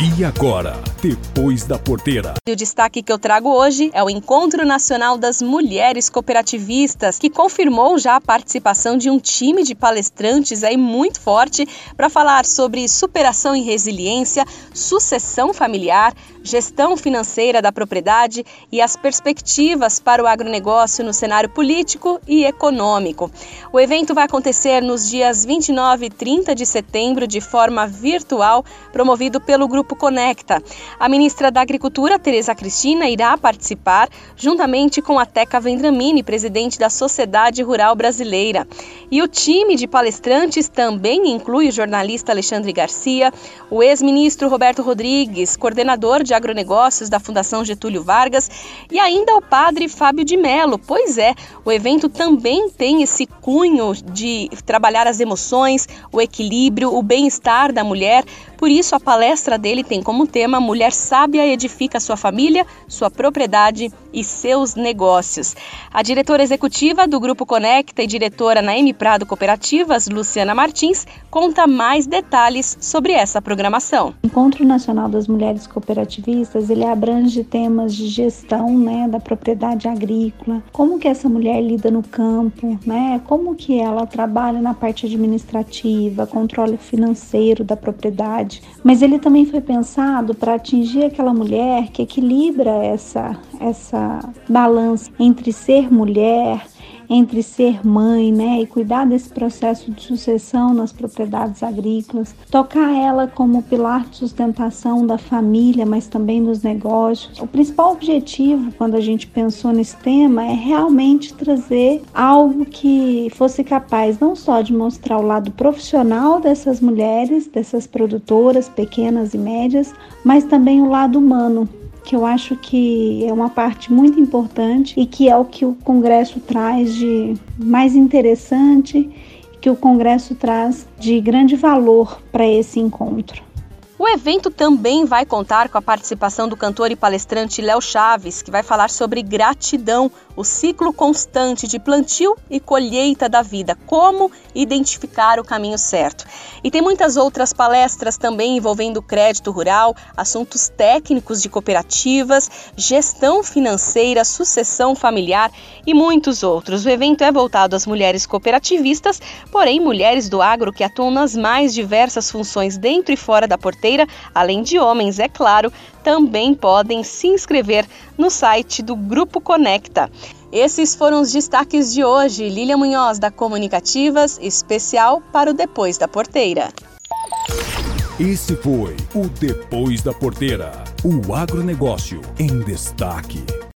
E agora, depois da porteira. E o destaque que eu trago hoje é o Encontro Nacional das Mulheres Cooperativistas, que confirmou já a participação de um time de palestrantes aí muito forte para falar sobre superação e resiliência, sucessão familiar, gestão financeira da propriedade e as perspectivas para o agronegócio no cenário político e econômico. O evento vai acontecer nos dias 29 e 30 de setembro de forma virtual, promovido pelo Grupo Grupo Conecta. A ministra da Agricultura, Tereza Cristina, irá participar juntamente com a Teca Vendramini, presidente da Sociedade Rural Brasileira. E o time de palestrantes também inclui o jornalista Alexandre Garcia, o ex-ministro Roberto Rodrigues, coordenador de agronegócios da Fundação Getúlio Vargas, e ainda o padre Fábio de Mello. Pois é, o evento também tem esse cunho de trabalhar as emoções, o equilíbrio, o bem-estar da mulher. Por isso, a palestra dele ele tem como tema Mulher Sábia edifica sua família, sua propriedade e seus negócios. A diretora executiva do Grupo Conecta e diretora na M Prado Cooperativas, Luciana Martins, conta mais detalhes sobre essa programação. O Encontro Nacional das Mulheres Cooperativistas, ele abrange temas de gestão, né, da propriedade agrícola, como que essa mulher lida no campo, né, como que ela trabalha na parte administrativa, controle financeiro da propriedade, mas ele também foi pensado para atingir aquela mulher que equilibra essa essa balança entre ser mulher, entre ser mãe, né, e cuidar desse processo de sucessão nas propriedades agrícolas, tocar ela como pilar de sustentação da família, mas também dos negócios. O principal objetivo, quando a gente pensou nesse tema, é realmente trazer algo que fosse capaz não só de mostrar o lado profissional dessas mulheres, dessas produtoras pequenas e médias, mas também o lado humano, que eu acho que é uma parte muito importante e que é o que o Congresso traz de mais interessante, que o Congresso traz de grande valor para esse encontro. O evento também vai contar com a participação do cantor e palestrante Léo Chaves, que vai falar sobre gratidão, o ciclo constante de plantio e colheita da vida, como identificar o caminho certo. E tem muitas outras palestras também envolvendo crédito rural, assuntos técnicos de cooperativas, gestão financeira, sucessão familiar e muitos outros. O evento é voltado às mulheres cooperativistas, porém mulheres do agro que atuam nas mais diversas funções dentro e fora da porteira além de homens, é claro, também podem se inscrever no site do Grupo Conecta. Esses foram os destaques de hoje. Lília Munhoz, da Comunicativas, especial para o Depois da Porteira. Esse foi o Depois da Porteira. O agronegócio em destaque.